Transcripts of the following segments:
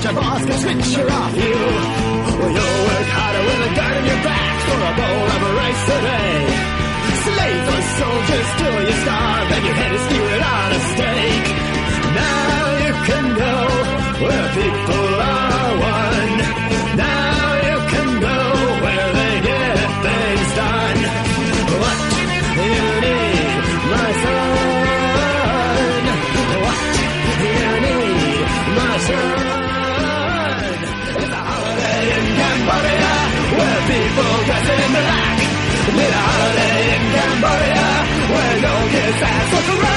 But your boss can switch her off you. Well, you'll work harder with a gun in your back for a bowl of rice today. Slave for soldiers till you starve and your head is skewered on a stake. Now you can go where people no kids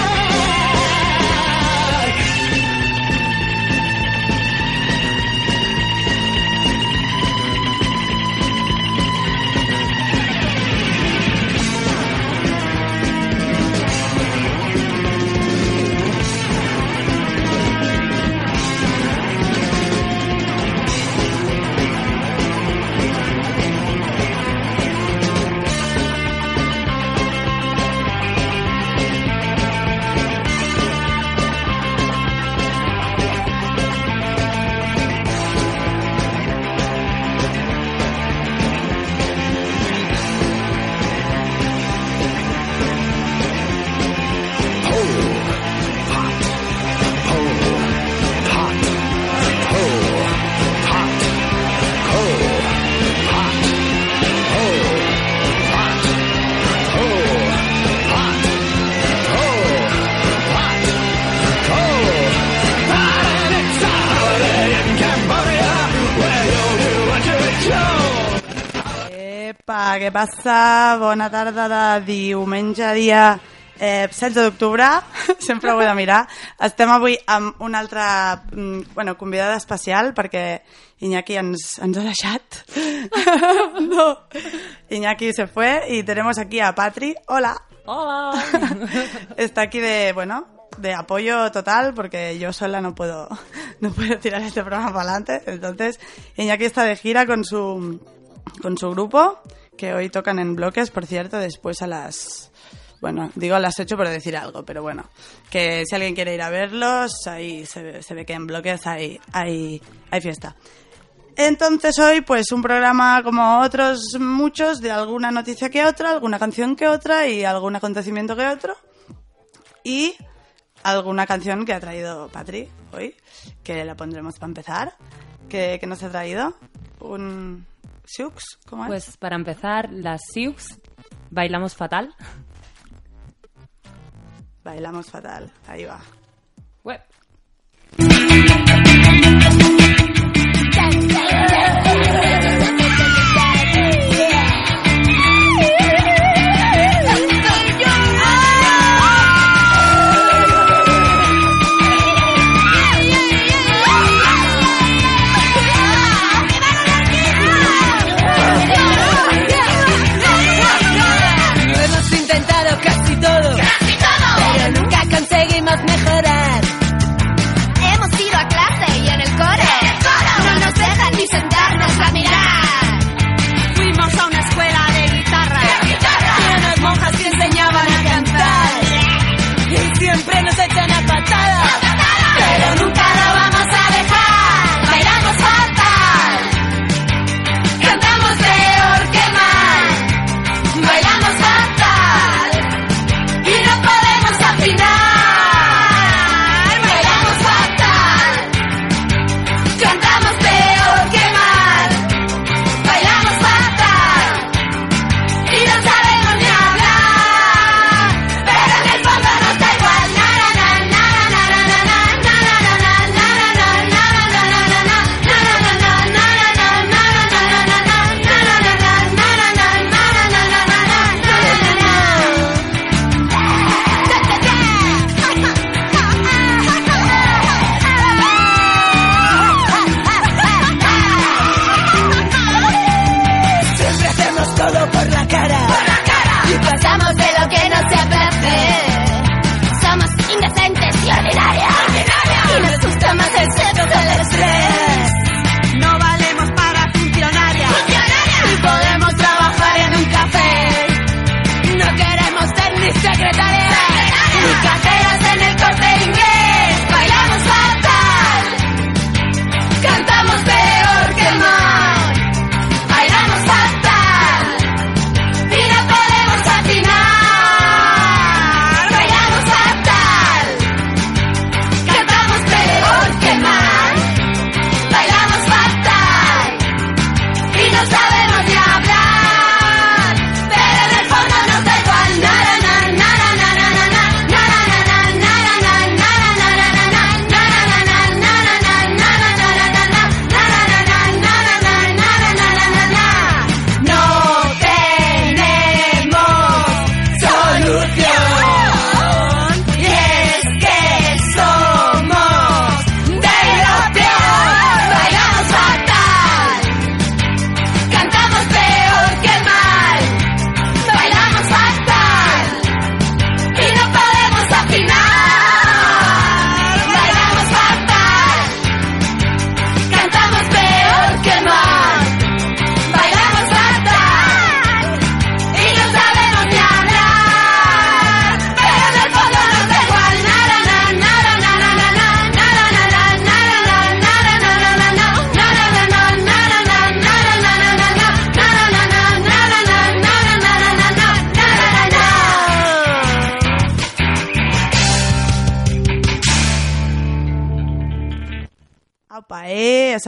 Epa, què passa? Bona tarda de diumenge, dia eh, 16 d'octubre, sempre ho he de mirar. Estem avui amb una altra mm, bueno, convidada especial perquè Iñaki ens, ens ha deixat. no. Iñaki se fue y tenemos aquí a Patri. Hola. Hola. Está aquí de, bueno, de apoyo total porque yo sola no puedo, no puedo tirar este programa para adelante. Entonces, Iñaki está de gira con su, con su grupo, que hoy tocan en bloques, por cierto, después a las... Bueno, digo a las 8 por decir algo, pero bueno, que si alguien quiere ir a verlos, ahí se, ve- que en bloques hay, hay, hay fiesta. Entonces hoy, pues un programa como otros muchos, de alguna noticia que otra, alguna canción que otra y algún acontecimiento que otro. Y alguna canción que ha traído Patri hoy, que la pondremos para empezar. ¿Qué, qué nos ha traído? Un... ¿Siux? ¿Cómo es? Pues para empezar, las Sioux bailamos fatal. Bailamos fatal. Ahí va. Web.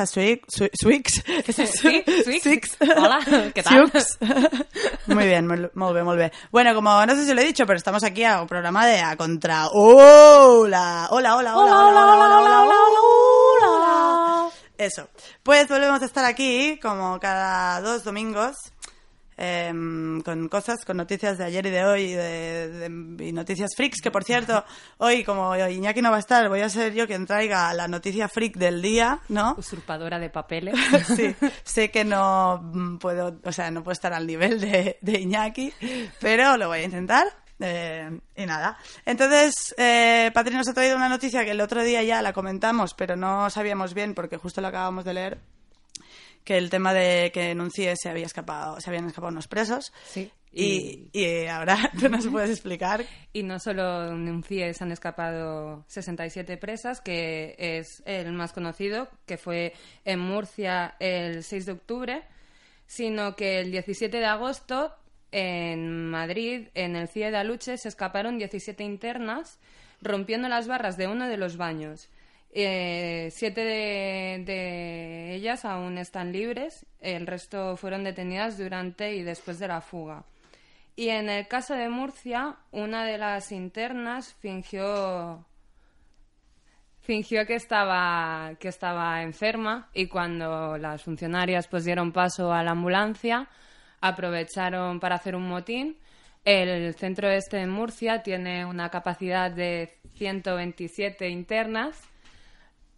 Swix, Swi- Swix, Swix. Hola, ¿qué tal? Swix. Muy bien, muy bien, muy bien. Bueno, como no sé si lo he dicho, pero estamos aquí a un programa de A Contra. ¡Hola! Hola, hola, hola, hola, hola, hola, hola, hola, hola. Eso. Pues volvemos a estar aquí, como cada dos domingos, em, con cosas, con noticias de ayer y de hoy, y, de, de- y noticias freaks, que por cierto, hoy, como Iñaki no va a estar, voy a ser yo quien traiga la noticia freak del día, ¿no? Usurpadora de papeles. Sí, sé que no mm, puedo, o sea, no puedo estar al nivel de, de Iñaki, pero lo voy a intentar. eh, y nada. Entonces, eh, Patri nos ha traído una noticia que el otro día ya la comentamos, pero no sabíamos bien porque justo lo acabamos de leer, que el tema de que enuncie se había escapado, se habían escapado unos presos. Sí. Y, y ahora tú nos puedes explicar. Y no solo en un CIE se han escapado 67 presas, que es el más conocido, que fue en Murcia el 6 de octubre, sino que el 17 de agosto en Madrid, en el CIE de Aluche, se escaparon 17 internas rompiendo las barras de uno de los baños. Eh, siete de, ellas aún están libres, el resto fueron detenidas durante y después de la fuga. Y en el caso de Murcia, una de las internas fingió fingió que estaba que estaba enferma y cuando las funcionarias pues dieron paso a la ambulancia aprovecharon para hacer un motín. El centro este de Murcia tiene una capacidad de 127 internas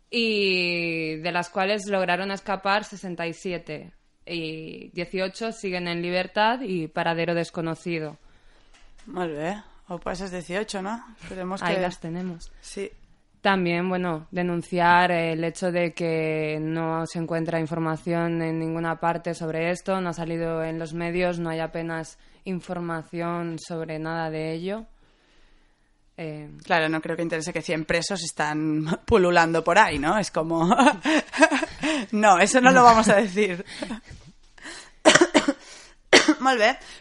y de las cuales lograron escapar 67 y 18 siguen en libertad y paradero desconocido. Muy bien. O pues es 18, ¿no? Esperemos que... Ahí las tenemos. Sí. También, bueno, denunciar el hecho de que no se encuentra información en ninguna parte sobre esto, no ha salido en los medios, no hay apenas información sobre nada de ello. Eh, Claro, no creo que interese que 100 presos están pululando por ahí, ¿no? Es como... no, eso no lo vamos a decir. Muy.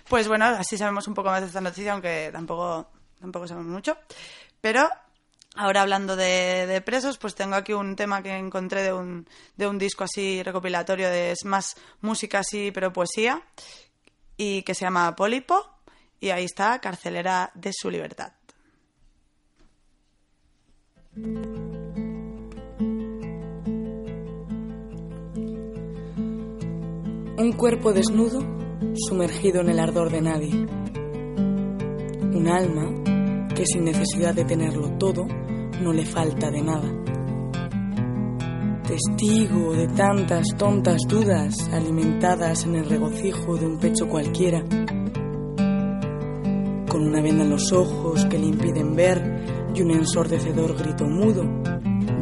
Pues bueno, así sabemos un poco más de esta noticia, aunque tampoco, tampoco sabemos mucho. Pero ahora hablando de, de presos, pues tengo aquí un tema que encontré de un, de un disco así recopilatorio de es más música así, pero poesía, y que se llama Pólipo, y ahí está, Carcelera de su libertad. Un cuerpo desnudo sumergido en el ardor de nadie. Un alma que sin necesidad de tenerlo todo no le falta de nada. Testigo de tantas tontas dudas alimentadas en el regocijo de un pecho cualquiera. Con una venda en los ojos que le impiden ver y un ensordecedor grito mudo,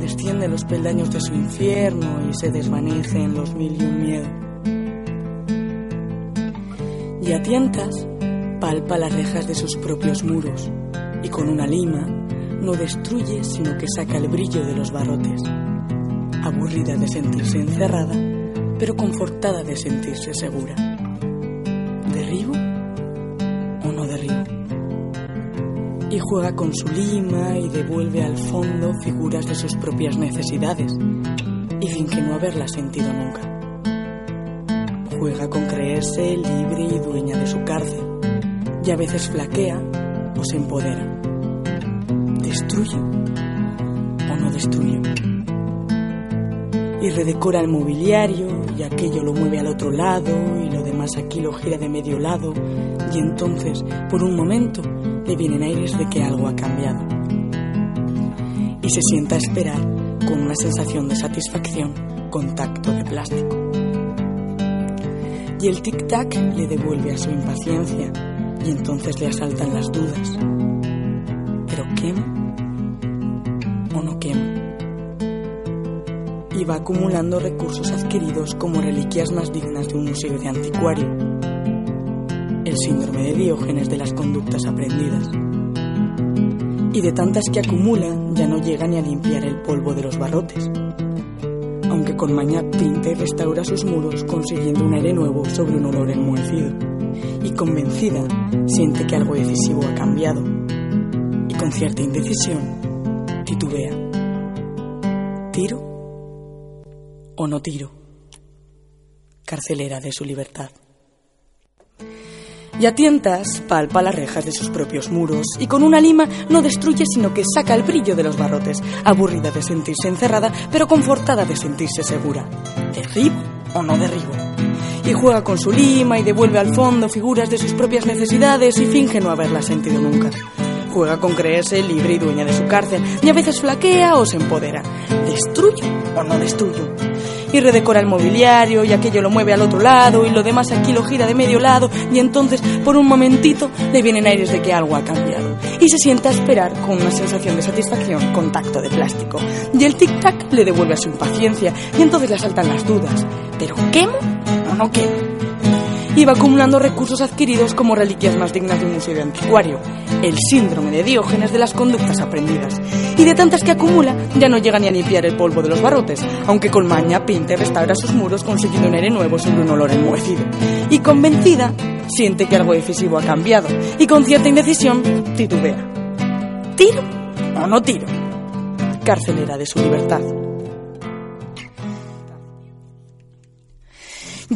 desciende los peldaños de su infierno y se desvanece en los mil y un miedo. Y a tientas palpa las rejas de sus propios muros y con una lima no destruye sino que saca el brillo de los barrotes, aburrida de sentirse encerrada, pero confortada de sentirse segura. Y juega con su lima y devuelve al fondo figuras de sus propias necesidades y finge no haberlas sentido nunca juega con creerse libre y dueña de su cárcel, y a veces flaquea o se empodera. ¿Destruye o no destruye? Y redecora el mobiliario, y aquello lo mueve al otro lado, y lo demás aquí lo gira de medio lado, y entonces, por un momento, le vienen aires de que algo ha cambiado. Y se sienta a esperar con una sensación de satisfacción con tacto de plástico y el tic-tac le devuelve a su impaciencia y entonces le asaltan las dudas. ¿Pero quemo o no quemo? Y va acumulando recursos adquiridos como reliquias más dignas de un museo de anticuario. El síndrome de Diógenes de las conductas aprendidas. Y de tantas que acumula ya no llega ni a limpiar el polvo de los barrotes aunque con maña pinta y restaura sus muros consiguiendo un aire nuevo sobre un olor enmohecido. Y convencida, siente que algo decisivo ha cambiado. Y con cierta indecisión, titubea. ¿Tiro o no tiro. Carcelera de su libertad. Y a tientas palpa las rejas de sus propios muros y con una lima no destruye sino que saca el brillo de los barrotes, aburrida de sentirse encerrada pero confortada de sentirse segura. ¿Derribo o no derribo? Y juega con su lima y devuelve al fondo figuras de sus propias necesidades y finge no haberlas sentido nunca. Juega con creerse libre y dueña de su cárcel y a veces flaquea o se empodera. ¿Destruyo o no destruyo? y redecora el mobiliario y aquello lo mueve al otro lado y lo demás aquí lo gira de medio lado y entonces por un momentito le vienen aires de que algo ha cambiado y se sienta a esperar con una sensación de satisfacción con tacto de plástico y el tic-tac le devuelve a su impaciencia y entonces le asaltan las dudas ¿pero quemo o no quemo? Y acumulando recursos adquiridos como reliquias más dignas de un museo de anticuario, el síndrome de Diógenes de las conductas aprendidas. Y de tantas que acumula, ya no llega ni a limpiar el polvo de los barrotes, aunque con maña pinta y restaura sus muros consiguiendo un aire nuevo sobre un olor enmohecido. Y convencida, siente que algo decisivo ha cambiado, y con cierta indecisión, titubea. ¿Tiro o no tiro? Carcelera de su libertad.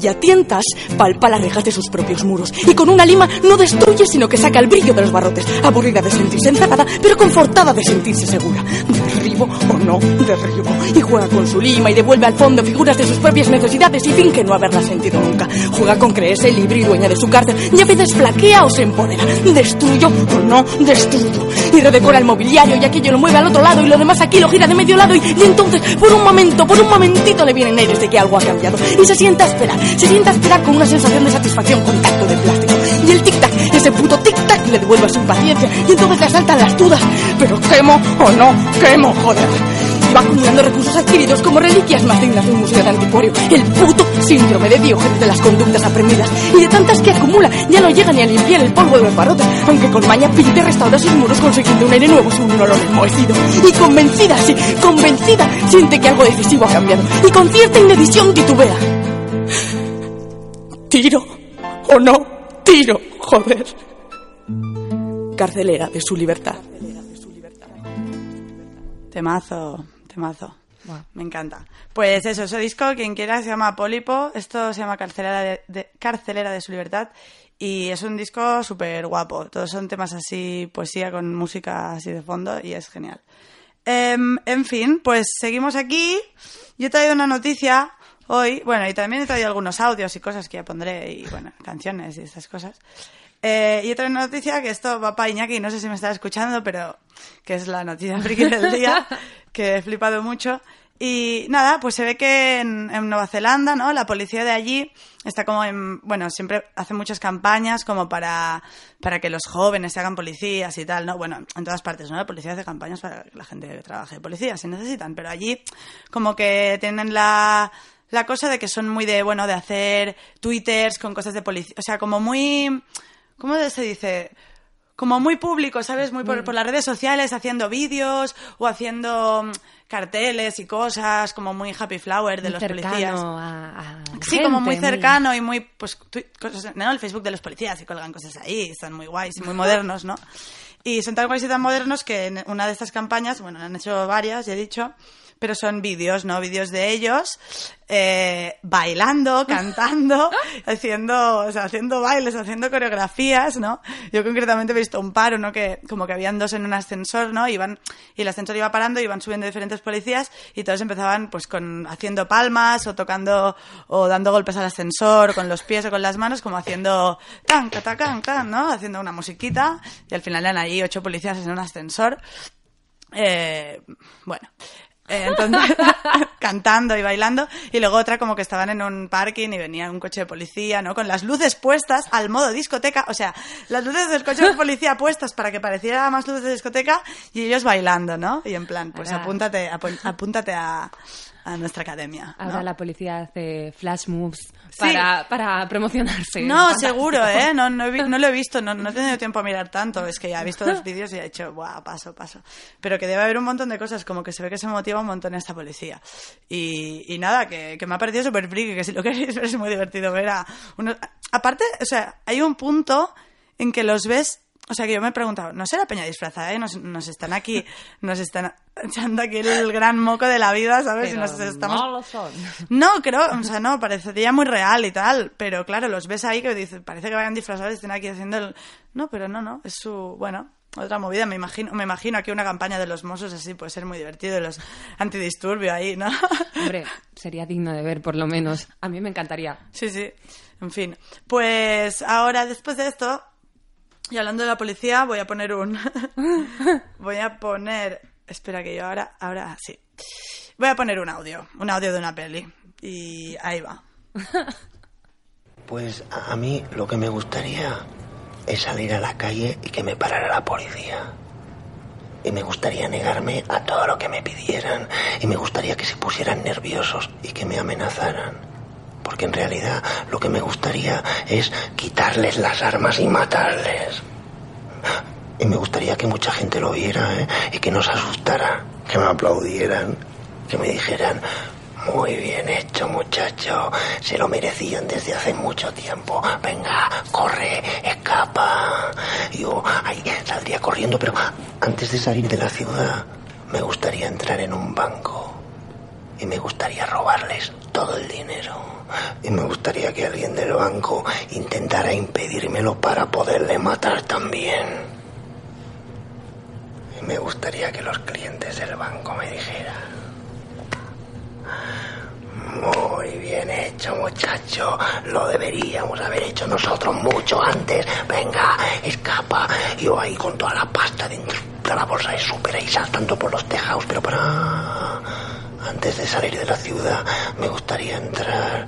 Y a tientas palpa las rejas de sus propios muros y con una lima no destruye sino que saca el brillo de los barrotes, aburrida de sentirse encerrada pero confortada de sentirse segura. Derribo o no derribo y juega con su lima y devuelve al fondo figuras de sus propias necesidades y finge no haberlas sentido nunca. Juega con creerse libre y dueña de su cárcel y a veces flaquea o se empodera. Destruyo o no destruyo y redecora el mobiliario y aquello lo mueve al otro lado y lo demás aquí lo gira de medio lado y, y entonces por un momento, por un momentito le vienen aires de que algo ha cambiado y se sienta a esperar se sienta a esperar con una sensación de satisfacción con tacto de plástico. Y el tic-tac, ese puto tic-tac, le devuelve su impaciencia. Y entonces le asaltan las dudas. Pero quemo o no quemo, joder. Y va acumulando recursos adquiridos como reliquias más dignas de un museo de anticuario. El puto síndrome de Diógenes de las conductas aprendidas. Y de tantas que acumula, ya no llega ni a limpiar el polvo de los barrotes. Aunque con maña pinte restaura sus muros consiguiendo un aire nuevo un olor enmohecido. Y convencida, sí, convencida, siente que algo decisivo ha cambiado. Y con cierta indecisión titubea. ¿Tiro o no tiro? Joder. Carcelera de su libertad. Temazo, temazo. Me encanta. Pues eso, ese disco, quien quiera, se llama Pólipo. Esto se llama Carcelera de, de- Carcelera de su libertad. Y es un disco súper guapo. Todos son temas así, poesía con música así de fondo y es genial. Em, en fin, pues seguimos aquí. Yo he traído una noticia hoy. Bueno, y también he traído algunos audios y cosas que ya pondré. Y bueno, canciones y estas cosas. Eh, y una noticia que esto va para Iñaki, no sé si me está escuchando, pero que es la noticia friki del día, que he flipado mucho. Y nada, pues se ve que en, en Nueva Zelanda, ¿no? La policía de allí está como en, bueno, siempre hace muchas campañas como para, para que los jóvenes se hagan policías y tal, ¿no? Bueno, en todas partes, ¿no? La policía hace campañas para que la gente trabaje de policía, si necesitan, pero allí como que tienen la, la cosa de que son muy de, bueno, de hacer twitters con cosas de policía, o sea, como muy, ¿cómo se dice? Como muy público, ¿sabes? Muy por, por las redes sociales, haciendo vídeos o haciendo mm, carteles y cosas, como muy happy flower de Muy los policías. a- a Sí, como muy cercano y muy, pues, cosas, ¿no? El Facebook de los policías y colgan cosas ahí, están muy guays y muy modernos, ¿no? Y son tan guays y tan modernos que en una de estas campañas, bueno, han hecho varias, ya he dicho, pero son vídeos, ¿no? Vídeos de ellos eh, bailando, cantando, haciendo, o sea, haciendo bailes, haciendo coreografías, ¿no? Yo concretamente he visto un paro, ¿no? Que como que habían dos en un ascensor, ¿no? Iban, y el ascensor iba parando, iban subiendo diferentes policías y todos empezaban pues con haciendo palmas o tocando o dando golpes al ascensor con los pies o con las manos, como haciendo can, cata, can, can, ¿no? Haciendo una musiquita y al final eran ahí ocho policías en un ascensor. Eh, bueno, eh, entonces cantando y bailando y luego otra como que estaban en un parking y venía un coche de policía, ¿no? Con las luces puestas al modo discoteca, o sea, las luces del coche de policía puestas para que pareciera más luces de discoteca y ellos bailando, ¿no? Y en plan, pues Ahora- apúntate, apúntate a, a nuestra academia. ¿no? Ahora la policía hace flash moves para, para promocionarse. No, Fantástico. seguro, ¿eh? No, no, he no lo he visto, no, no he tenido tiempo a mirar tanto. Es que ya he visto los vídeos y he dicho, buah, paso, paso. Pero que debe haber un montón de cosas, como que se ve que se motiva un montón esta policía. Y, y nada, que, que me ha parecido súper friki, que si lo queréis ver es muy divertido ver a unos... Aparte, o sea, hay un punto en que los ves O sea que yo me he preguntado, ¿no será peña disfrazada? eh? Nos, nos están aquí, nos están echando aquí el gran moco de la vida, ¿sabes? Y Pero nos estamos... no lo son. No, creo, o sea, no, parecería muy real y tal, pero claro, los ves ahí que dices, parece que vayan disfrazados y estén aquí haciendo el... No, pero no, no, es su, bueno, otra movida, me imagino, me imagino aquí una campaña de los Mossos así, puede ser muy divertido, los antidisturbios ahí, ¿no? Hombre, sería digno de ver, por lo menos. A mí me encantaría. Sí, sí, en fin. Pues ahora, después de esto, y hablando de la policía, voy a poner un... voy a poner... Espera que yo ahora, ahora sí. Voy a poner un audio, un audio de una peli. Y ahí va. Pues a mí lo que me gustaría es salir a la calle y que me parara la policía. Y me gustaría negarme a todo lo que me pidieran. Y me gustaría que se pusieran nerviosos y que me amenazaran. Porque en realidad lo que me gustaría es quitarles las armas y matarles. Y me gustaría que mucha gente lo viera ¿eh? y que nos asustara, que me aplaudieran, que me dijeran, muy bien hecho muchacho, se lo merecían desde hace mucho tiempo. Venga, corre, escapa. Yo ahí saldría corriendo, pero antes de salir de la ciudad me gustaría entrar en un banco y me gustaría robarles todo el dinero. Y me gustaría que alguien del banco intentara impedírmelo para poderle matar también. Y me gustaría que los clientes del banco me dijeran, muy bien hecho muchacho, lo deberíamos haber hecho nosotros mucho antes. Venga, escapa. Yo ahí con toda la pasta dentro de la bolsa de súper ahí saltando por los tejados, pero para... Antes de salir de la ciudad me gustaría entrar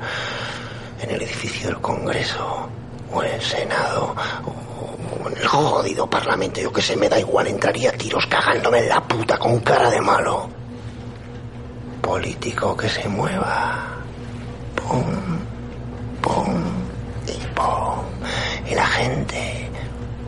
en el edificio del Congreso o en el Senado o en el jodido Parlamento. Yo que sé, me da igual, entraría a tiros cagándome en la puta con cara de malo. Político que se mueva. Pum, pum y pum. Y la gente,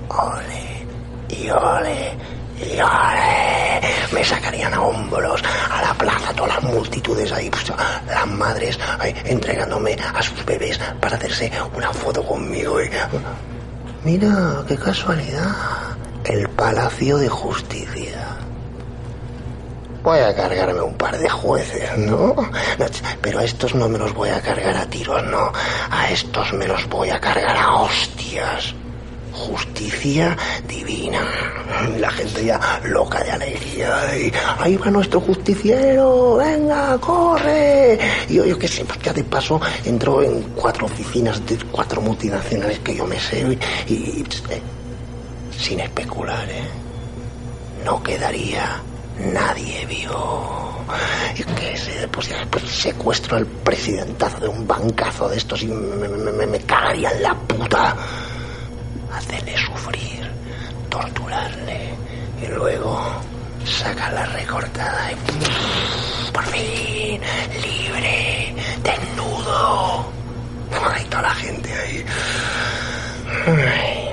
ole y ole y. Me sacarían a hombros a la plaza todas las multitudes ahí, pues, las madres entregándome a sus bebés para hacerse una foto conmigo. y- Mira, qué casualidad. El Palacio de Justicia. Voy a cargarme un par de jueces, ¿no? Pero a estos no me los voy a cargar a tiros, no. A estos me los voy a cargar a hostias. Justicia divina. La gente ya loca de alegría. Y ahí va nuestro justiciero. Venga, corre. Y yo, yo qué sé, pues ya de paso entro en cuatro oficinas de cuatro multinacionales que yo me sé. Y, y- eh, sin especular, ¿eh? no quedaría nadie vivo. Yo qué sé, pues, ya, pues secuestro al presidentazo de un bancazo de estos y me, me- me- me cagaría en la puta. Hacerle sufrir, torturarle y luego sacarla recortada y por fin libre, desnudo. Ay, toda la gente ahí. Ay.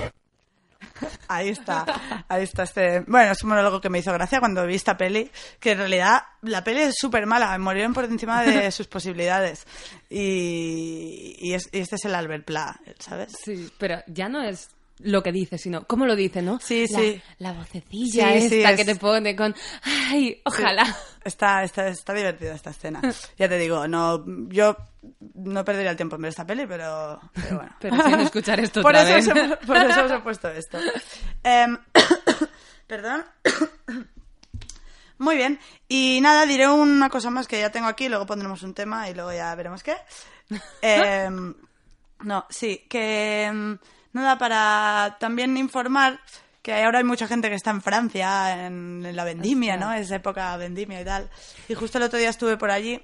Ahí está, ahí está este... Bueno, es un monólogo que me hizo gracia cuando vi esta peli, que en realidad la peli es súper mala, murieron por encima de sus posibilidades. Y, y, es- y este es el Albert Pla, ¿sabes? Sí, pero ya no es lo que dice, sino cómo lo dice, ¿no? Sí, La- sí. La vocecilla Sí, sí, esta es- que te pone con... ¡Ay, ojalá! Está, está, está divertida esta escena. Ya te digo, no, yo no perdería el tiempo en ver esta peli, pero, pero bueno. Pero sin escuchar esto por, otra eso vez. os he- por eso os he puesto esto. Em, Perdón. Muy bien. Y nada, diré una cosa más que ya tengo aquí, luego pondremos un tema y luego ya veremos qué. Em, no, sí, que em, nada, para también informar que ahora hay mucha gente que está en Francia, en, en la vendimia, ¿no? Es época vendimia y tal. Y justo el otro día estuve por allí.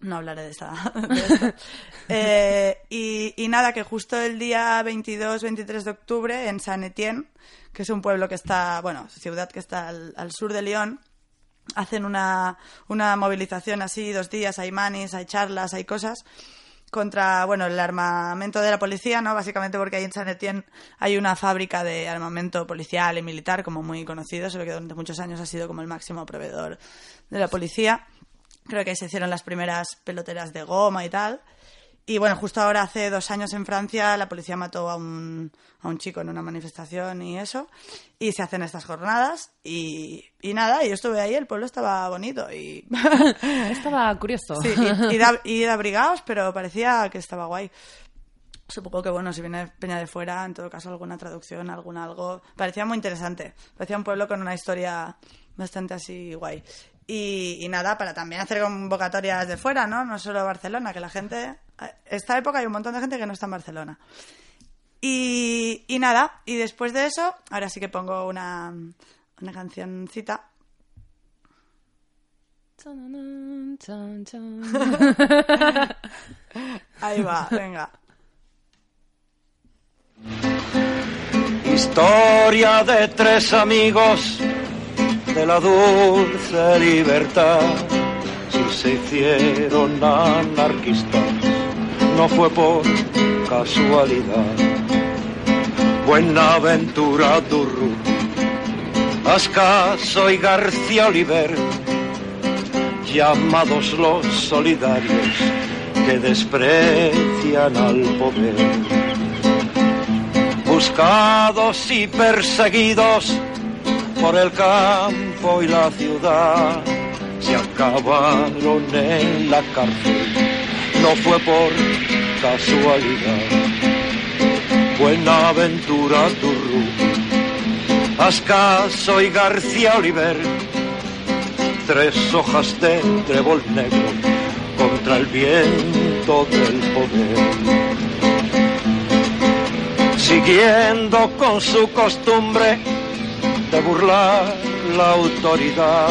No hablaré de, esta, de. Eh, y, y nada, que justo el día 22-23 de octubre en Saint Etienne, que es un pueblo que está, bueno, ciudad que está al, al sur de Lyon, hacen una, una movilización así, dos días, hay manis, hay charlas, hay cosas contra, bueno, el armamento de la policía, ¿no? Básicamente porque ahí en San Etienne hay una fábrica de armamento policial y militar como muy conocido, solo que durante muchos años ha sido como el máximo proveedor de la policía. Creo que ahí se hicieron las primeras peloteras de goma y tal. Y bueno, justo ahora, hace dos años en Francia, la policía mató a un, a un chico en una manifestación y eso. Y se hacen estas jornadas. Y, y nada, yo estuve ahí, el pueblo estaba bonito. Y, Estaba curioso. sí, y, y de, y de abrigados, pero parecía que estaba guay. Supongo que, bueno, si viene Peña de fuera, en todo caso, alguna traducción, algún algo. Parecía muy interesante. Parecía un pueblo con una historia bastante así guay. Y, y nada, para también hacer convocatorias de fuera, ¿no? No solo Barcelona, que la gente. Esta época hay un montón de gente que no está en Barcelona. Y, y nada, y después de eso, ahora sí que pongo una, una cancioncita. Ahí va, venga. Historia de tres amigos de la dulce libertad. Si se hicieron anarquistas, no fue por casualidad. Buenaventura Durru, Ascaso y García Oliver, llamados los solidarios que desprecian al poder buscados y perseguidos por el campo y la ciudad, se acabaron en la cárcel, no fue por casualidad. Buenaventura Turru, Ascaso y García Oliver, tres hojas de trébol negro contra el viento del poder siguiendo con su costumbre de burlar la autoridad.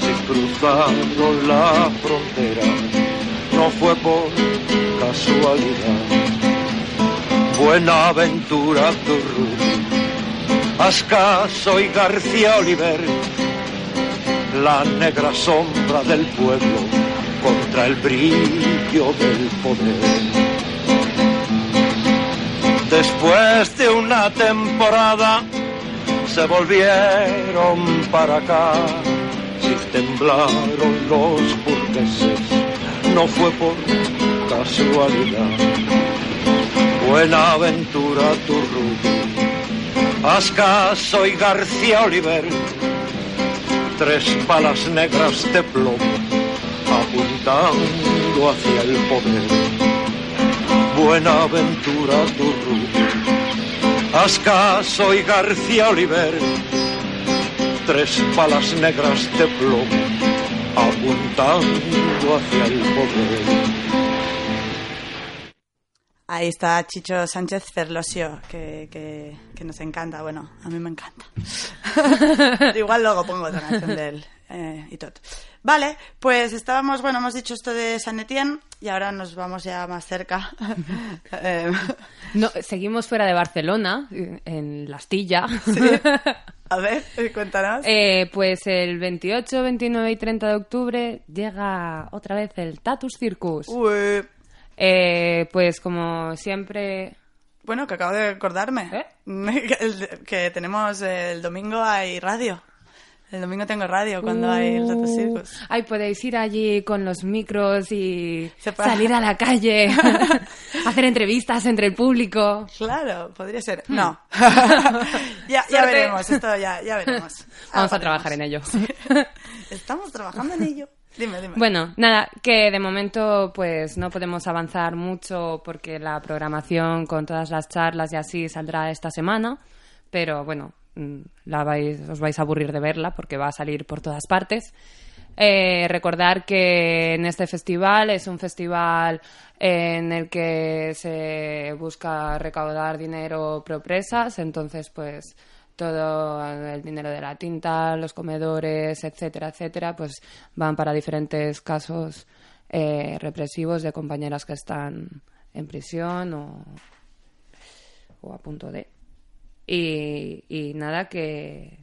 Si cruzaron la frontera, no fue por casualidad. Buenaventura Turru, Ascaso y García Oliver, la negra sombra del pueblo contra el brillo del poder. Después de una temporada se volvieron para acá. Si temblaron los no fue por casualidad. Buenaventura Turru, Ascaso y García Oliver, tres palas negras de plomo apuntando hacia el poder. Buenaventura Turru, Ascaso y García Oliver, tres balas negras de plomo apuntando hacia el poder. Ahí está Chicho Sánchez Ferlosio, que, que, que nos encanta. Bueno, a mí me encanta. Igual luego pongo otra canción de él eh, y todo. Vale, pues estábamos, bueno, hemos dicho esto de San Etienne y ahora nos vamos ya más cerca. Eh, No, seguimos fuera de Barcelona, en la Astilla. a ver, cuéntanos. Eh, pues el 28, 29 y 30 de octubre llega otra vez el Tatus Circus. Uy, Eh, pues como siempre... bueno, que acabo de acordarme. ¿Eh? Que, que tenemos el domingo hay radio. El domingo tengo radio cuando hay el Tato Circus. Ay, podéis ir allí con los micros y salir a la calle, hacer entrevistas entre el público. Claro, podría ser. No. ya, ya veremos, esto ya, ya veremos. Vamos a trabajar en ello. Estamos trabajando en ello. Dime, dime. Bueno, nada, que de momento pues no podemos avanzar mucho porque la programación con todas las charlas y así saldrá esta semana, pero bueno, la vais, os vais a aburrir de verla porque va a salir por todas partes. Eh, recordar que en este festival es un festival en el que se busca recaudar dinero pro presas, entonces pues todo el dinero de la tinta, los comedores, etcétera, etcétera, pues van para diferentes casos eh, represivos de compañeras que están en prisión o, o a punto de. Y, y nada, que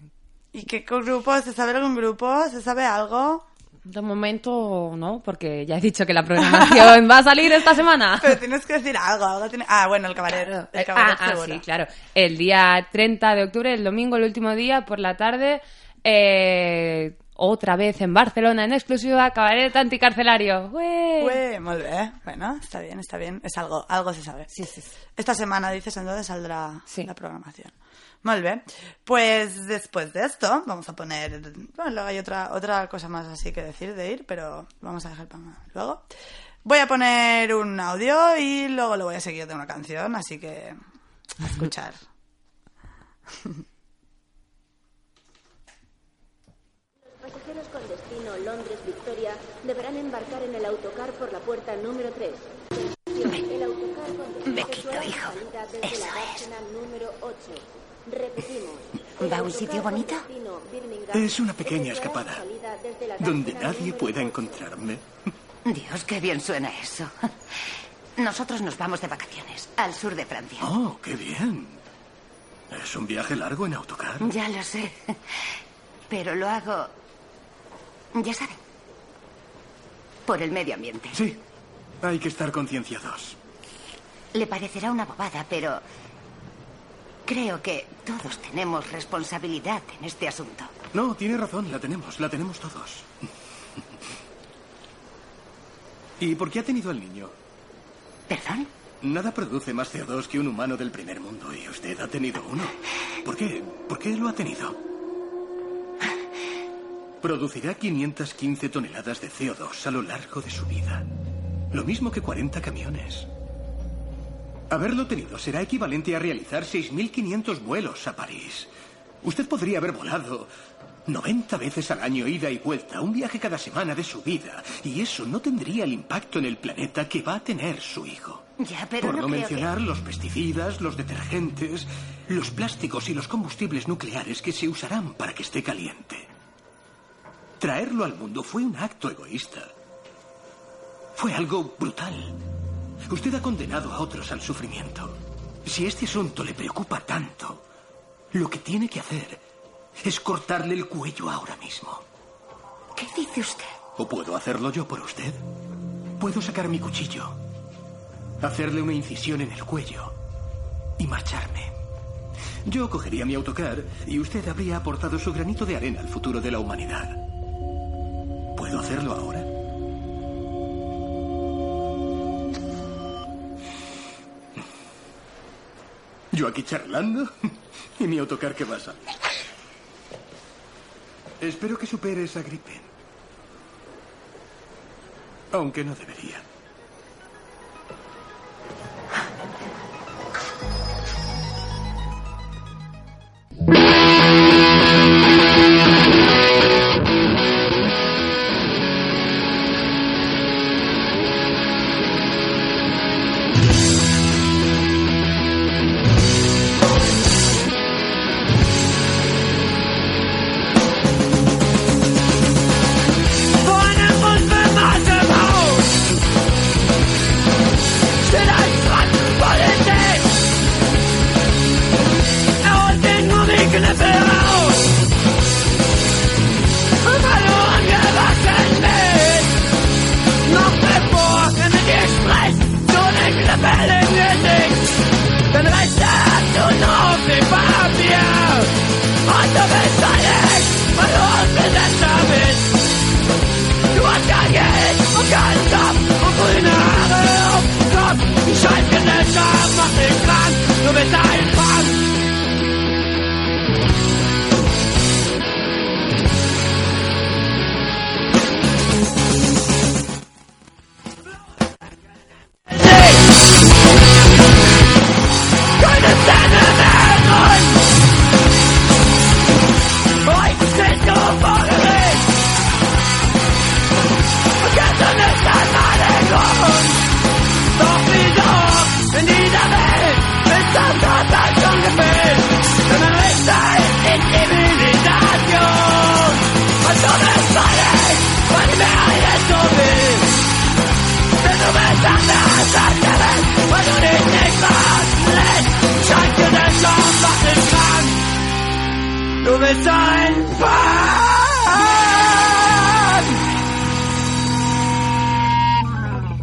¿Y qué grupo? ¿Se sabe algún grupo? ¿Se sabe algo? de momento no, porque ya he dicho que la programación va a salir esta semana. Pero tienes que decir algo. algo tiene... Ah, bueno, el cabaret. El cabaret ah, ah, sí, claro. El día 30 de octubre, el domingo, el último día, por la tarde, eh, otra vez en Barcelona, en exclusiva, cabaret anticarcelario. ¡Ué! Ué, molt bé. Bueno, está bien, está bien. Es algo, algo se sabe. Sí, sí, sí. Esta semana, dices, entonces saldrá la programación. Muy bien. Pues después de esto, vamos a poner. Bueno, luego hay otra, otra cosa más así que decir de ir, pero vamos a dejar para luego. Voy a poner un audio y luego lo voy a seguir de una canción, así que a escuchar. Pasajeros con destino Londres-Victoria deberán embarcar en el autocar por la puerta número 3. El autocar con destino Me quito, hijo. Eso la es. Número 8. Repetimos. ¿Va a un sitio bonito? Es una pequeña escapada, donde nadie pueda 8. encontrarme. Dios, qué bien suena eso. Nosotros nos vamos de vacaciones al sur de Francia. Oh, qué bien. ¿Es un viaje largo en autocar? Ya lo sé. Pero lo hago. Ya saben. Por el medio ambiente. Sí, hay que estar concienciados. Le parecerá una bobada, pero. Creo que todos tenemos responsabilidad en este asunto. No, tiene razón, la tenemos, la tenemos todos. ¿Y por qué ha tenido al niño? ¿Perdón? Nada produce más CO2 que un humano del primer mundo y usted ha tenido uno. ¿Por qué? ¿Por qué lo ha tenido? Producirá 515 toneladas de CO2 a lo largo de su vida. Lo mismo que 40 camiones. Haberlo tenido será equivalente a realizar 6.500 vuelos a París. Usted podría haber volado 90 veces al año ida y vuelta, un viaje cada semana de su vida, y eso no tendría el impacto en el planeta que va a tener su hijo. Ya, pero Por no mencionar los pesticidas, los detergentes, los plásticos y los combustibles nucleares que se usarán para que esté caliente. Traerlo al mundo fue un acto egoísta. Fue algo brutal. Usted ha condenado a otros al sufrimiento. Si este asunto le preocupa tanto, lo que tiene que hacer es cortarle el cuello ahora mismo. ¿Qué dice usted? ¿O puedo hacerlo yo por usted? Puedo sacar mi cuchillo, hacerle una incisión en el cuello y marcharme. Yo cogería mi autocar y usted habría aportado su granito de arena al futuro de la humanidad. ¿Puedo hacerlo ahora? Yo aquí charlando y mi autocar que va a salir. Espero que supere esa gripe. Aunque no debería.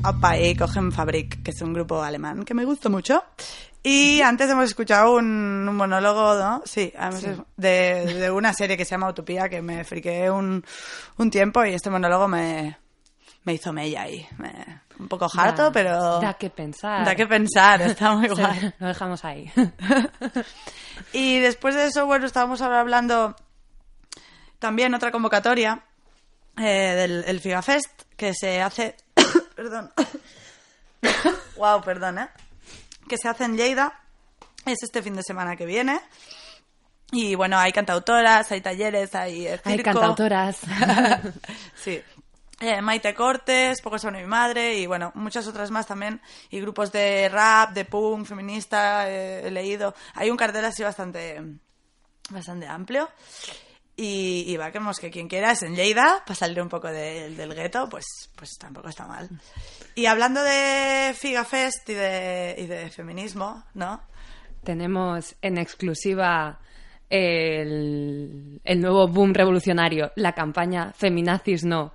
Opa, y cogen Fabrik, que es un grupo alemán que me gusta mucho. Y antes hemos escuchado un, un monólogo, ¿no? Sí, Sí. De, de una serie que se llama Utopía, que me friqué un, un tiempo y este monólogo me, me hizo mella ahí. Me- un poco harto, Da- pero... Da que pensar. Da que pensar, está muy Sí, guay. Lo dejamos ahí. Y después de eso, bueno, estábamos ahora hablando también otra convocatoria eh, del el FIGAFest que se hace. perdón. wow, perdón, ¿eh? Que se hace en Lleida. Es este fin de semana que viene. Y bueno, hay cantautoras, hay talleres, hay. eh, Hay circo. cantautoras. sí. Eh, Maite Cortes, Poco sobre mi madre y bueno, muchas otras más también. Y grupos de rap, de punk, feminista, eh, he leído. Hay un cartel así bastante, bastante amplio. Y, y va, que quien quiera es en Lleida, para salir un poco de- del gueto, pues, pues tampoco está mal. Y hablando de Figa Fest y de, y de feminismo, ¿no? Tenemos en exclusiva el, el nuevo boom revolucionario, la campaña Feminazis No,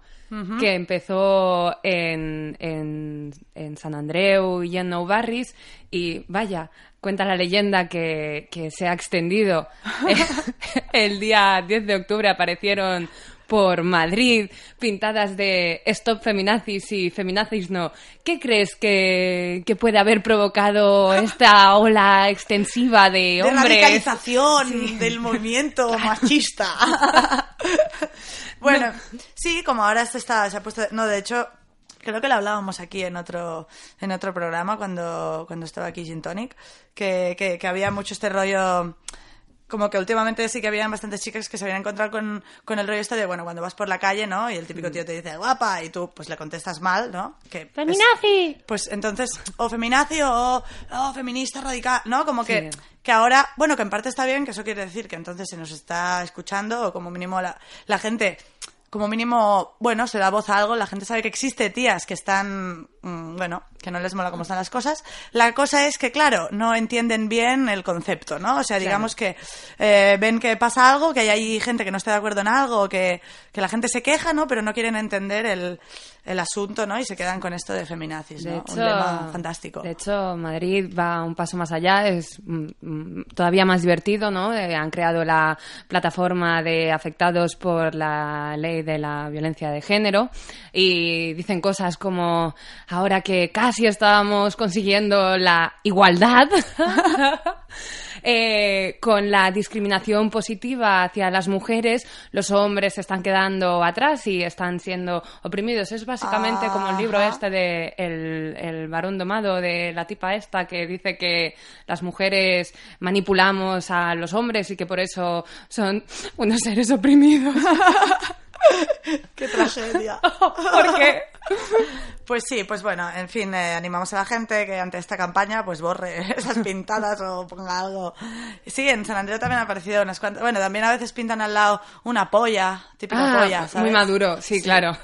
que empezó en, en, en San Andreu y en Nou Barris y vaya, cuenta la leyenda que, que se ha extendido. el día 10 de octubre aparecieron por Madrid pintadas de Stop Feminazis y Feminazis no. ¿Qué crees que, que puede haber provocado esta ola extensiva de de hombres? radicalización del movimiento machista. bueno, sí, como ahora se está, se ha puesto, no, de hecho, creo que lo hablábamos aquí en otro, en otro programa cuando, cuando estaba aquí Gin Tonic, que, que, que había mucho este rollo como que últimamente sí que habían bastantes chicas que se habían encontrado con, con el rollo este de, bueno, cuando vas por la calle, ¿no? Y el típico tío te dice, guapa, y tú pues le contestas mal, ¿no? Que es- ¡Feminazi! pues entonces, o feminazi o oh, feminista radical, ¿no? Como que, Sí. que ahora, bueno, que en parte está bien, que eso quiere decir que entonces se nos está escuchando, o como mínimo la, la gente, como mínimo, bueno, se da voz a algo, la gente sabe que existe tías que están, mm, bueno, que no les mola cómo están las cosas. La cosa es que, claro, no entienden bien el concepto, ¿no? O sea, digamos que eh, ven que pasa algo, que hay ahí gente que no está de acuerdo en algo, que, que la gente se queja, ¿no? Pero no quieren entender el, el asunto, ¿no? Y se quedan con esto de feminazis, ¿no? De Un hecho, tema fantástico. De hecho, Madrid va un paso más allá, es mm, mm, todavía más divertido, ¿no? Eh, han creado la plataforma de afectados por la ley de la violencia de género y dicen cosas como ahora que casi estábamos consiguiendo la igualdad. eh, con la discriminación positiva hacia las mujeres, los hombres se están quedando atrás y están siendo oprimidos. Es básicamente como el libro Ajá. este de el, el varón domado de la tipa esta que dice que las mujeres manipulamos a los hombres y que por eso son unos seres oprimidos. ¡Qué tragedia! ¿Por qué? Pues sí, pues bueno, en fin, eh, animamos a la gente que ante esta campaña pues borre esas pintadas o ponga algo. Sí, en San Andrés también ha aparecido unas cuantas. Bueno, también a veces pintan al lado una polla, típica Ah, polla, ¿sabes? muy maduro, sí, claro.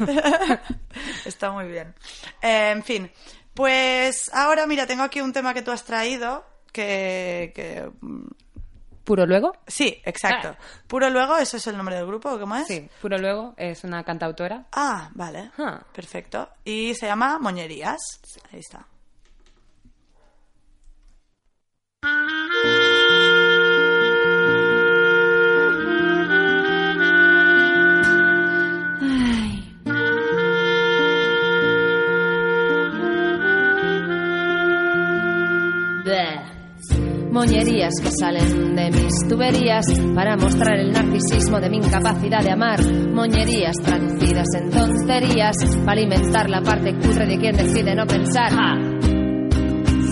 Está muy bien. Eh, en fin, pues ahora mira, tengo aquí un tema que tú has traído que... que mm, ¿Puro luego? sí, exacto. Puro luego, ¿eso es el nombre del grupo o cómo es? Sí, Puro luego es una cantautora. Ah, vale. Ah. Perfecto. Y se llama Moñerías. Ahí está. Moñerías que salen de mis tuberías para mostrar el narcisismo de mi incapacidad de amar. Moñerías traducidas en tonterías para alimentar la parte cutre de quien decide no pensar.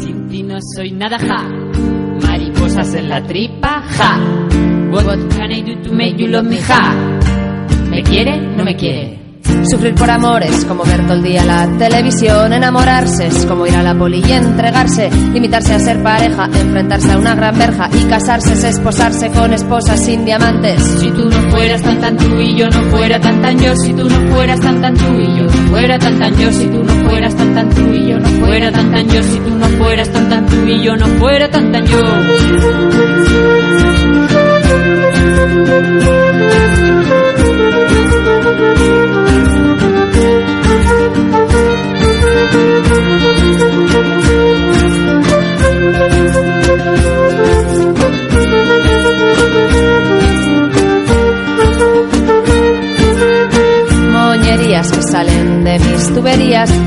Sin ti no soy nada, ja. Mariposas en la tripa, ja. What can I do to make you love me, ja? ¿Me quiere? No me quiere. Sufrir por amores, como ver todo el día la televisión, enamorarse es como ir a la poli y entregarse, limitarse a ser pareja, enfrentarse a una gran verja y casarse es esposarse con esposas sin diamantes. Si tú no fueras tan tan tú y yo no fuera tan tan yo, si tú no fueras tan tan tú y yo no fuera tan tan yo, si tú no fueras tan tan tú y yo no fuera tan tan yo, si tú no fueras tan tan tú y yo no fuera tan tan yo.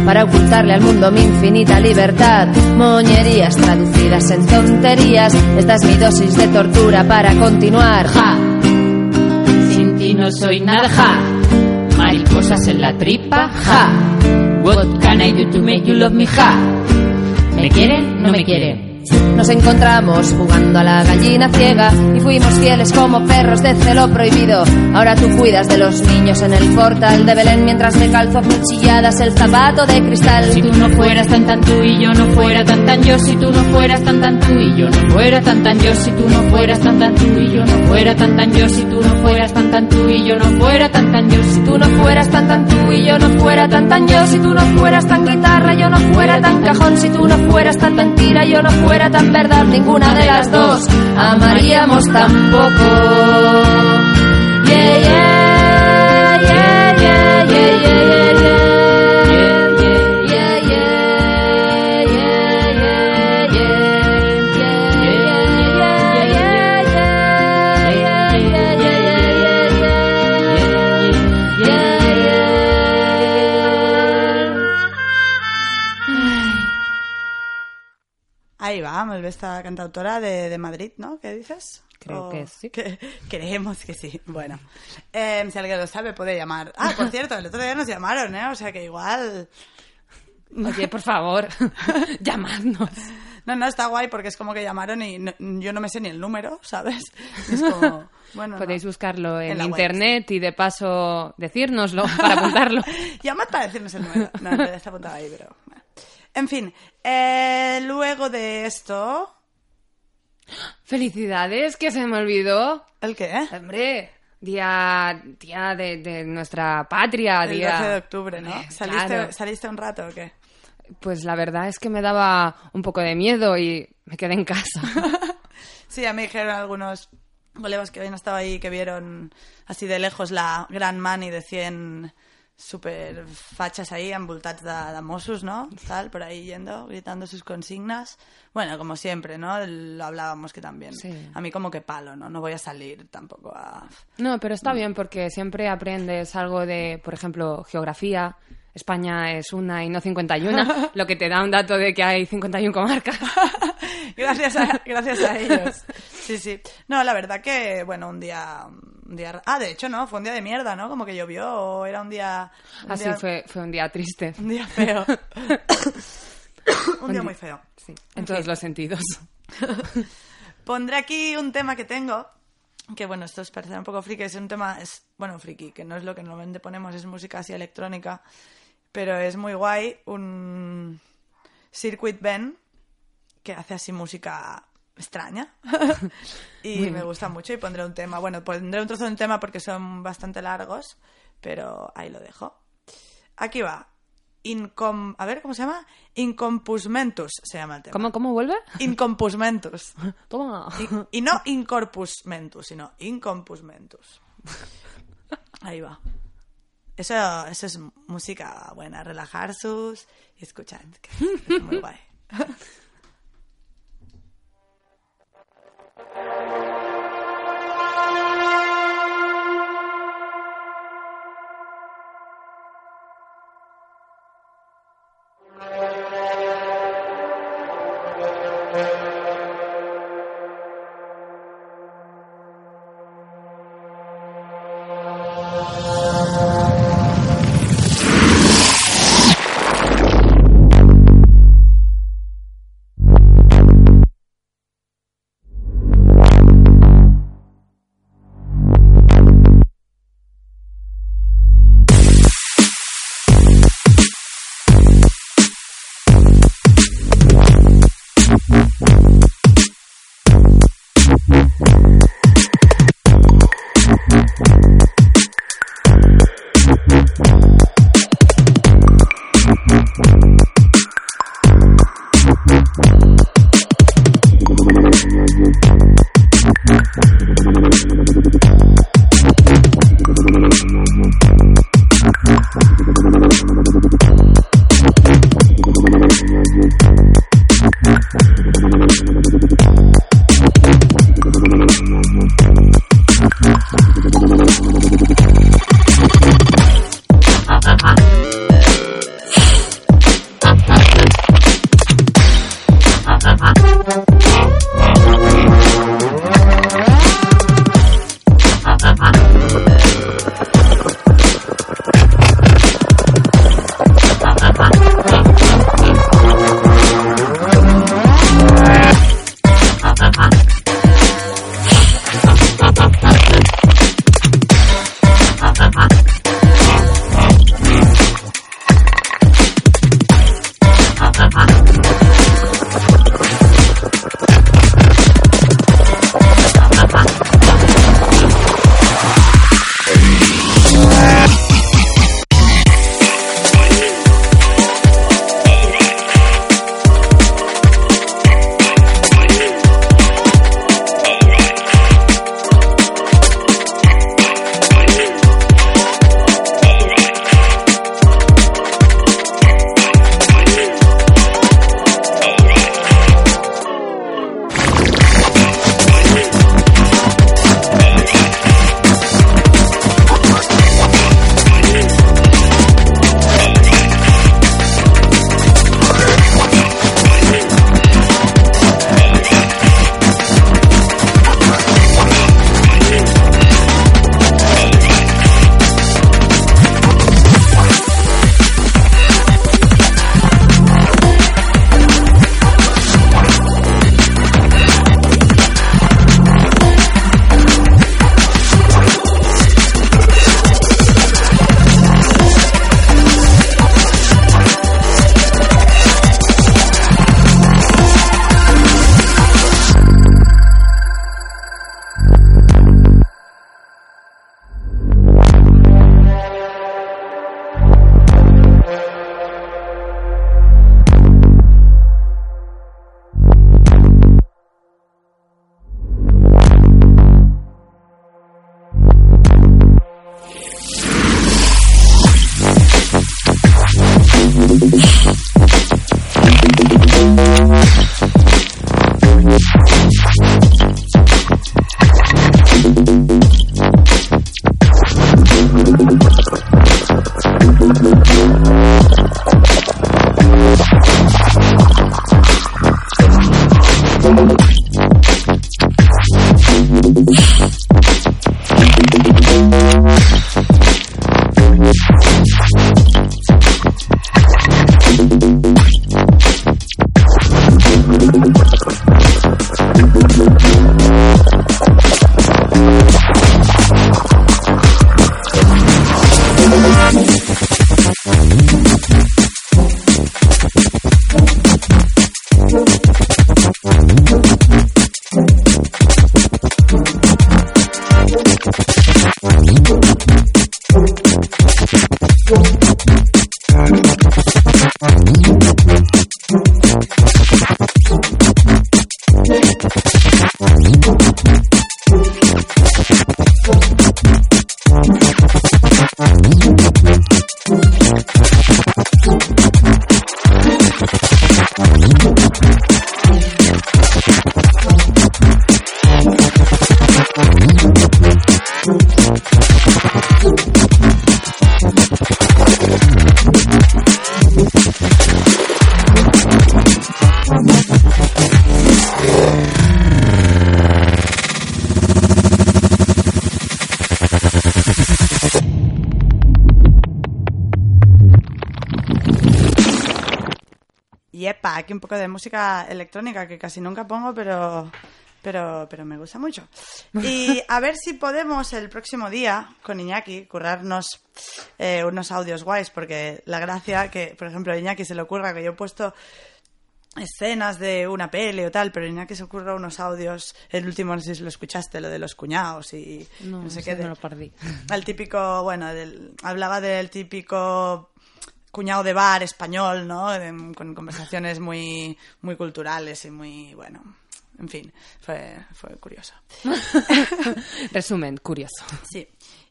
Para ocultarle al mundo mi infinita libertad. Moñerías traducidas en tonterías, esta es mi dosis de tortura para continuar. Ja. Sin ti no soy nada, ja. Mariposas en la tripa, ja. What can I do to make you love me, ja. ¿Me quieren? No me quieren. Nos encontramos jugando a la gallina ciega y fuimos fieles como perros de celo prohibido. Ahora tú cuidas de los niños en el portal de Belén mientras me calzo a cuchilladas el zapato de cristal. Si tú no fueras tan tan tú y yo no fuera tan tan yo, si tú no fueras tan tan tú y yo no fuera tan tan yo, si tú no fueras tan tan tú y yo no fuera tan tan yo, si tú no fueras tan tan tú y yo no fuera tan tan yo, si tú no fueras tan tan tú y yo no fuera tan yo, si tú no fueras tan guitarra, yo no fuera tan cajón, si tú no fueras tan mentira, yo no fuera tan verdad, ninguna de las dos amaríamos tampoco. Esta cantautora de, de Madrid, ¿no? ¿Qué dices? Creo O que sí. que- creemos que sí. Bueno, eh, si alguien lo sabe puede llamar. Ah, por cierto, el otro día nos llamaron, ¿eh? O sea que igual... Oye, por favor, llamadnos. No, no, está guay porque es como que llamaron y no- yo no me sé ni el número, ¿sabes? Es como, bueno, Podéis no. buscarlo en, En la web, internet y de paso decírnoslo para apuntarlo. Llamad para decirnos el número. No, realidad está apuntado ahí, pero... En fin, eh, luego de esto... Felicidades, que se me olvidó. ¿El qué? Hombre, día, día de, de nuestra patria. El día... 12 de octubre, ¿no? Eh, ¿Saliste, claro. ¿Saliste un rato o qué? Pues la verdad es que me daba un poco de miedo y me quedé en casa. Sí, ya me dijeron algunos colegas que habían estado ahí que vieron así de lejos la gran mani de 100 super fachas ahí, envoltats de, de Mossos, ¿no? Tal, por ahí yendo, gritando sus consignas. Bueno, como siempre, ¿no? Lo hablábamos que también. Sí. A mí como que palo, ¿no? No voy a salir tampoco a... No, pero está bien porque siempre aprendes algo de, por ejemplo, geografía. España es una y no 51, lo que te da un dato de que hay 51 comarcas. gracias, a, gracias a ellos. Sí, sí. No, la verdad que, bueno, un día, un día... Ah, de hecho, no, fue un día de mierda, ¿no? Como que llovió o era un día... un Así día- fue, fue un día triste. Un día feo. un día muy feo. Sí, en En todos fin. los sentidos. Pondré aquí un tema que tengo, que bueno, esto os parecerá un poco friki, es un tema, es, bueno, friki, que no es lo que normalmente ponemos, es música así electrónica, pero es muy guay, un Circuit Band, que hace así música extraña, y Muy me gusta mucho, y pondré un tema, bueno, pondré un trozo de un tema porque son bastante largos, pero ahí lo dejo. Aquí va. Incom... A ver, ¿cómo se llama? Incompusmentus se llama el tema. ¿Cómo, cómo vuelve? Incompusmentus. Toma. Y, y no incorpusmentus, sino incompusmentus. Ahí va. Eso, eso es música buena, relajar sus y escuchar. que Es muy guay. Un poco de música electrónica que casi nunca pongo, pero, pero, pero me gusta mucho. Y a ver si podemos el próximo día con Iñaki currarnos eh, unos audios guays, porque la gracia que, por ejemplo, a Iñaki se le ocurra que yo he puesto escenas de una peli o tal, pero Iñaki se ocurra unos audios, el último no sé si lo escuchaste, lo de los cuñados y No, no, sé qué. de- lo perdí. El típico, bueno, del- hablaba del típico cuñado de bar español, ¿no? De- con conversaciones muy, muy culturales y muy, bueno, en fin, fue, fue curioso. Resumen, curioso. Sí.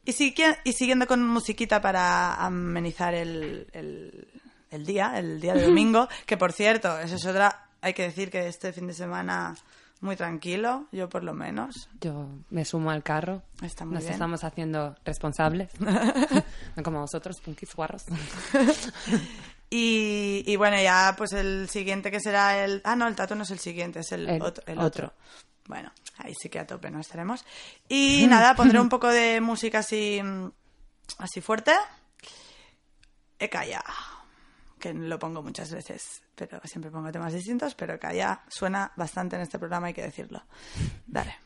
Y, sigue- y siguiendo con musiquita para amenizar el, el, el día, el día de domingo, que por cierto, esa es otra, hay que decir que este fin de semana muy tranquilo, yo por lo menos. Yo me sumo al carro. Está muy Nos bien. estamos haciendo responsables. no como vosotros, punkis guarros. Y, y bueno, ya pues el siguiente que será el... Ah, no, el tatu no es el siguiente, es el, El otro, el otro. otro. Bueno, ahí sí que a tope no estaremos. Y nada, pondré un poco de música así, mm, así fuerte. Eka ya, que lo pongo muchas veces, pero siempre pongo temas distintos, pero Eka ya suena bastante en este programa, hay que decirlo. Dale.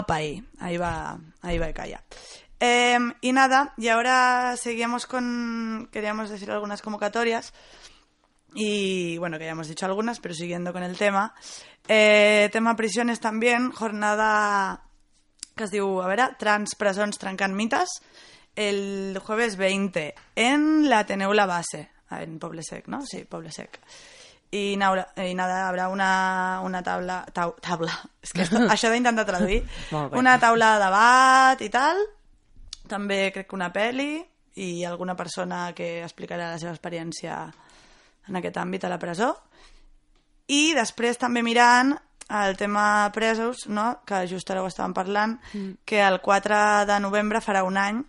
Opa, ahí, va, ahí va Calla. Eh, y nada, y ahora seguíamos con, queríamos decir algunas convocatorias, y bueno, que ya hemos dicho algunas, pero siguiendo con el tema. Eh, tema prisiones también, jornada que es diu, a veure, Trans Presons Trencant Mites, el jueves 20, en la Ateneu La Base, en Poble Sec, ¿no? Sí, Poble Sec. Y, nada, y nada, habrá una, una taula... Tau, taula, és que esto, això d'intentar traduir. Molt bé. una taula de debat i tal, també crec que una pel·li i alguna persona que explicarà la seva experiència en aquest àmbit a la presó. I després també mirant el tema presos, no? que just ara ho estàvem parlant, Mm. que el 4 de novembre farà un any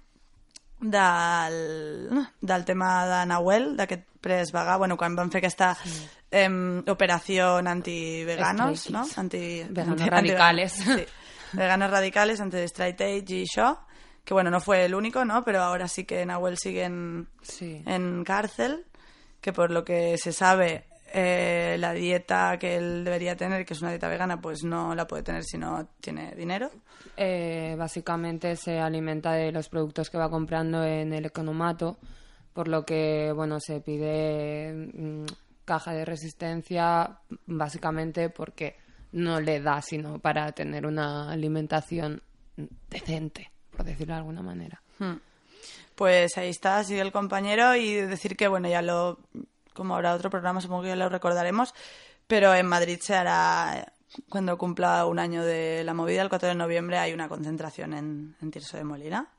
del, del tema de Nahuel, d'aquest pres vegà, bueno, quan van fer aquesta em, operació anti-veganos, no? Anti, Veganos anti- radicales. Sí, veganos radicales, anti-straight age y show, que bueno, no fue el único, ¿no? Pero ahora sí que Nahuel sigue en, Sí. en cárcel, que por lo que se sabe, eh, la dieta que él debería tener, que es una dieta vegana, pues no la puede tener si no tiene dinero. Eh, básicamente se alimenta de los productos que va comprando en el economato, por lo que bueno se pide mm, caja de resistencia básicamente porque no le da sino para tener una alimentación decente, por decirlo de alguna manera. Hmm. Pues ahí está, sigue el compañero y decir que, bueno, ya lo, como habrá otro programa, supongo que ya lo recordaremos, pero en Madrid se hará, cuando cumpla un año de la movida, el 4 de noviembre, hay una concentración en, en Tirso de Molina.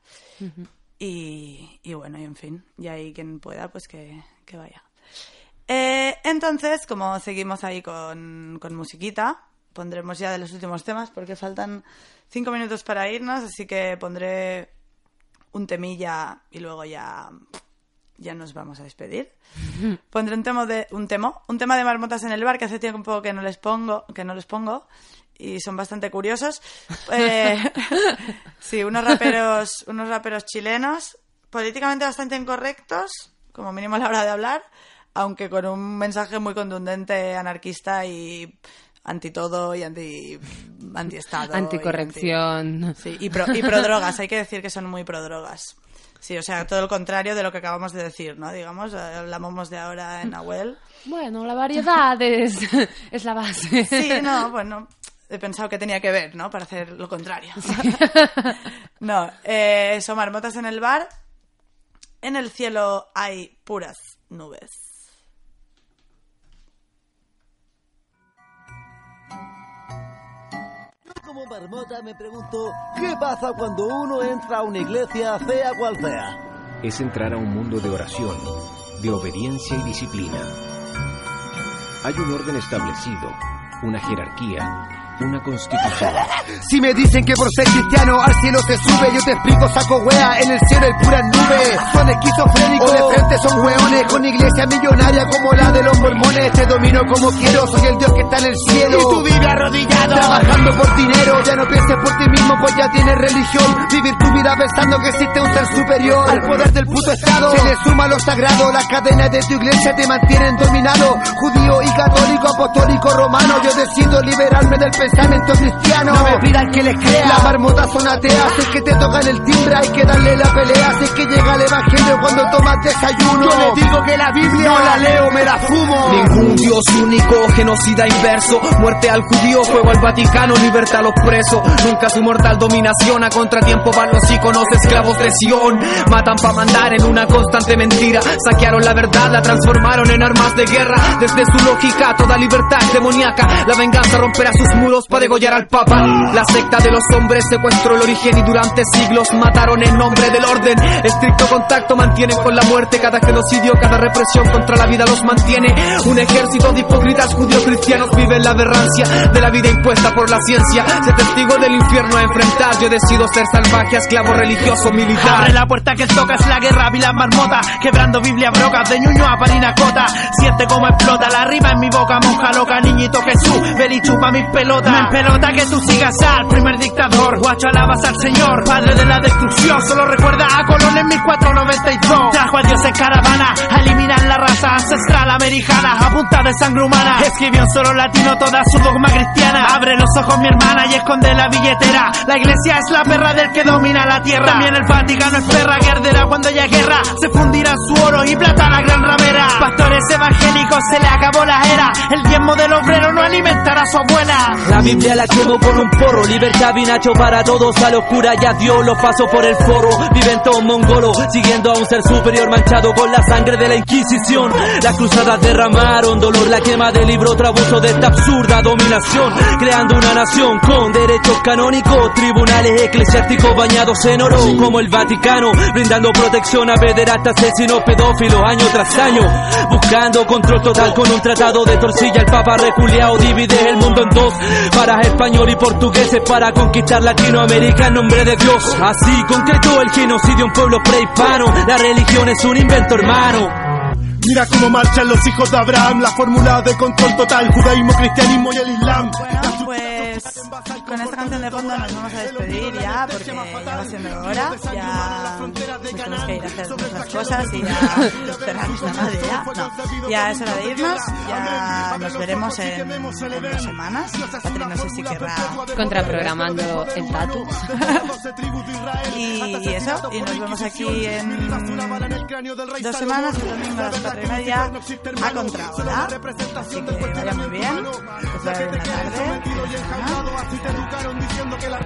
Y, y bueno, y en fin, y ahí quien pueda, pues que, que vaya. Eh, entonces, como seguimos ahí con, con musiquita, pondremos ya de los últimos temas porque faltan cinco minutos para irnos, así que pondré un temilla y luego ya, ya nos vamos a despedir. Pondré un tema de un temo, un tema de marmotas en el bar que hace tiempo que no les pongo, que no les pongo y son bastante curiosos. Eh, sí, unos raperos, unos raperos chilenos políticamente bastante incorrectos, como mínimo a la hora de hablar, aunque con un mensaje muy contundente anarquista y anti todo y anti anti estado Anticorrección. Sí, y pro, y pro drogas, hay que decir que son muy pro drogas. Sí, o sea, todo el contrario de lo que acabamos de decir, ¿no? Digamos, hablamos de ahora en Nahuel. Bueno, la variedad es, es la base. Sí, no, bueno, he pensado que tenía que ver, ¿no? Para hacer lo contrario. no, eh, son marmotas en el bar. En el cielo hay puras nubes. Como marmota me pregunto, ¿qué pasa cuando uno entra a una iglesia, sea cual sea? es entrar a un mundo de oración, de obediencia y disciplina. Hay un orden establecido, una jerarquía, una constitución. Si me dicen que por ser cristiano al cielo se sube, yo te explico, saco wea, en el cielo hay puras nubes. Son esquizofrénicos, de frente son weones, con iglesia millonaria como la de los mormones. Te domino como quiero, soy el Dios que está en el cielo. Y tú vives arrodillado. Trabajando por dinero, ya no pienses por ti mismo, pues ya tienes religión. Vivir tu vida pensando que existe un ser superior al poder del puto Estado. Se le suma lo sagrado, las cadenas de tu iglesia te mantienen dominado. Judío y católico, apostólico, romano, yo decido liberarme del pensamiento cristiano. No me pidan que les crea. Las marmotas son ateas, es que te tocan el timbre, hay que darle la pelea. Si es que llega el evangelio cuando tomas desayuno. Yo les digo que la Biblia no la leo, me la fumo. Ningún Dios único, genocida inverso, muerte al judío, fuego al Vaticano, libertad a los presos. Nunca su mortal dominación, a contratiempo van los íconos, esclavos de Sion. Matan pa' mandar en una constante mentira. Saquearon la verdad, la transformaron en armas de guerra. Desde su lógica, toda libertad es demoníaca. La venganza romperá sus muros para degollar al Papa. La secta de los hombres secuestró el origen y durante siglos mataron en nombre del orden. Estricto contacto mantienen con la muerte. Cada genocidio, cada represión contra la vida los mantiene. Un ejército de hipócritas judíos cristianos vive en la aberrancia de la vida impuesta por la ciencia. Se testigo del infierno a enfrentar. Yo decido ser salvaje, esclavo religioso, militar. Abre la puerta que toca es la guerra, vi las marmotas Quebrando Biblia brocas de Ñuño a Parinacota Siente como explota la rima en mi boca Monja loca, niñito Jesús Ven y chupa mis pelotas pelota. Me pelota que tú sigas al primer dictador. Guacho alabas al Señor, padre de la destrucción. Solo recuerda a Colón en 1492. Trajo a Dios en caravana a eliminar la raza ancestral americana a punta de sangre humana. Escribió en solo latino toda su dogma cristiana. Abre los ojos mi hermana y esconde la billetera. La iglesia es la perra del que domina la tierra. También el Vaticano es perra que arderá cuando haya guerra. Se fundirá su oro y plata la gran ramera. Pastores se le acabó la era. El diezmo del obrero no alimentará a su abuela. La Biblia la quemo con un porro, libertad vinacho para todos, a locura ya Dios los paso por el foro, vivento mongolo, siguiendo a un ser superior manchado con la sangre de la Inquisición. Las cruzadas derramaron dolor, la quema del libro, otro de esta absurda dominación, creando una nación con derechos canónicos, tribunales eclesiásticos bañados en oro, como el Vaticano, brindando protección a pederastas, asesinos, pedófilos, año tras año, buscando control total con un tratado de torcilla, el Papa reculeado divide el mundo en dos, para español y portugueses para conquistar Latinoamérica en nombre de Dios. Así concretó el genocidio un pueblo prehispano, la religión es un invento hermano. Mira cómo marchan los hijos de Abraham, la fórmula de control total, judaísmo, cristianismo y el islam. Pues con esta canción de fondo nos vamos a despedir ya porque ya va siendo hora, ya nos tenemos que ir a hacer nuestras cosas y ya cerrar esta madre ya. No, ya es hora de irnos, ya nos veremos en, en dos semanas. Patri no sé si querrá Contraprogramando el tatu. y eso, y nos vemos aquí en dos semanas, el domingo a las cuatro y media, a contrahora. Así que vaya muy bien, que os vaya bien la tarde así te educaron diciendo que la...